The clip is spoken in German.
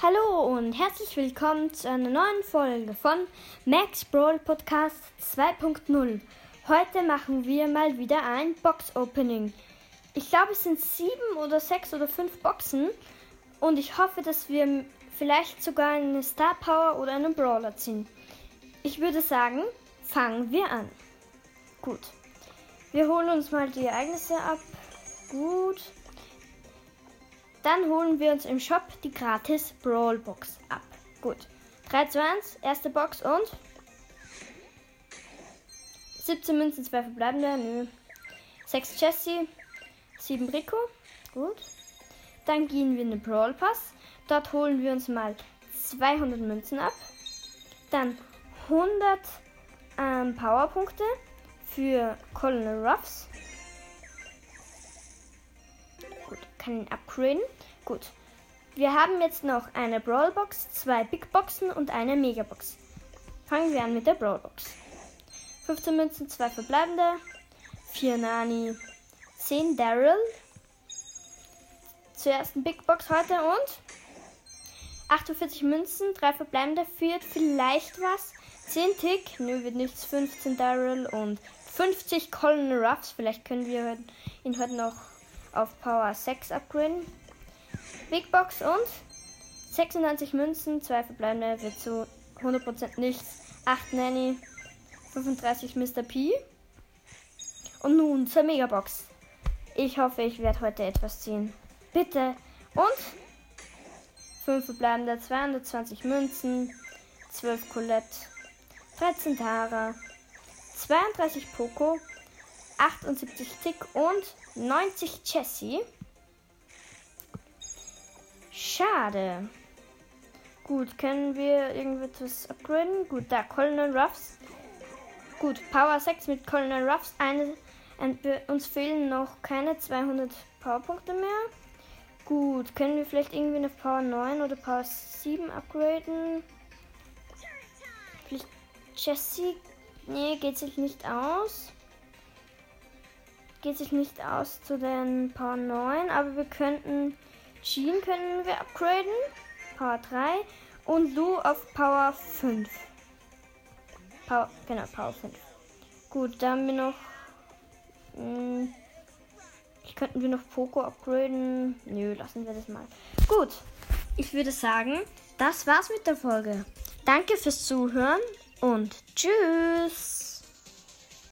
Hallo und herzlich willkommen zu einer neuen Folge von Max Brawl Podcast 2.0. Heute machen wir mal wieder ein Box Opening. Ich glaube, es sind sieben oder sechs oder fünf Boxen und ich hoffe, dass wir vielleicht sogar eine Star Power oder einen Brawler ziehen. Ich würde sagen, fangen wir an. Gut. Wir holen uns mal die Ereignisse ab. Gut. Dann holen wir uns im Shop die gratis Brawl Box ab. Gut. 3, 2, 1, erste Box und 17 Münzen, 2 verbleibende, nö. 6 Jessie, 7 Rico, gut. Dann gehen wir in den Brawl Pass. Dort holen wir uns mal 200 Münzen ab. Dann 100 ähm, Powerpunkte für Colonel Ruffs. Ihn upgraden. Gut. Wir haben jetzt noch eine Brawlbox, zwei Big Boxen und eine Megabox. Fangen wir an mit der Brawlbox. 15 Münzen, 2 verbleibende, 4 Nani, 10 Daryl. Zur ersten Big Box heute und 48 Münzen, 3 verbleibende, führt vielleicht was. 10 Tick, nö, wird nichts, 15 Daryl und 50 Colonel Ruffs. Vielleicht können wir ihn heute noch auf Power 6 upgraden. Big Box und 96 Münzen, 2 verbleibende, wird zu 100% nichts. 8 Nanny, 35 Mr. P. Und nun zur Megabox. Ich hoffe, ich werde heute etwas ziehen. Bitte. Und 5 verbleibende, 220 Münzen, 12 Colette, 13 Tara, 32 Poco, 78 Tick und 90 Jessie. Schade. Gut, können wir irgendetwas upgraden? Gut, da Colonel Ruffs. Gut, Power 6 mit Colonel Ruffs. Eine, ein, uns fehlen noch keine 200 Powerpunkte mehr. Gut, können wir vielleicht irgendwie eine Power 9 oder Power 7 upgraden? Vielleicht Jessie? Nee, geht sich nicht aus. Geht sich nicht aus zu den Power 9, aber wir könnten Jean können wir upgraden. Power 3. Und Lu auf Power 5. Power, genau, Power 5. Gut, da haben wir noch. Mh, hm, könnten wir noch Poco upgraden? Nö, lassen wir das mal. Gut, ich würde sagen, das war's mit der Folge. Danke fürs Zuhören und tschüss.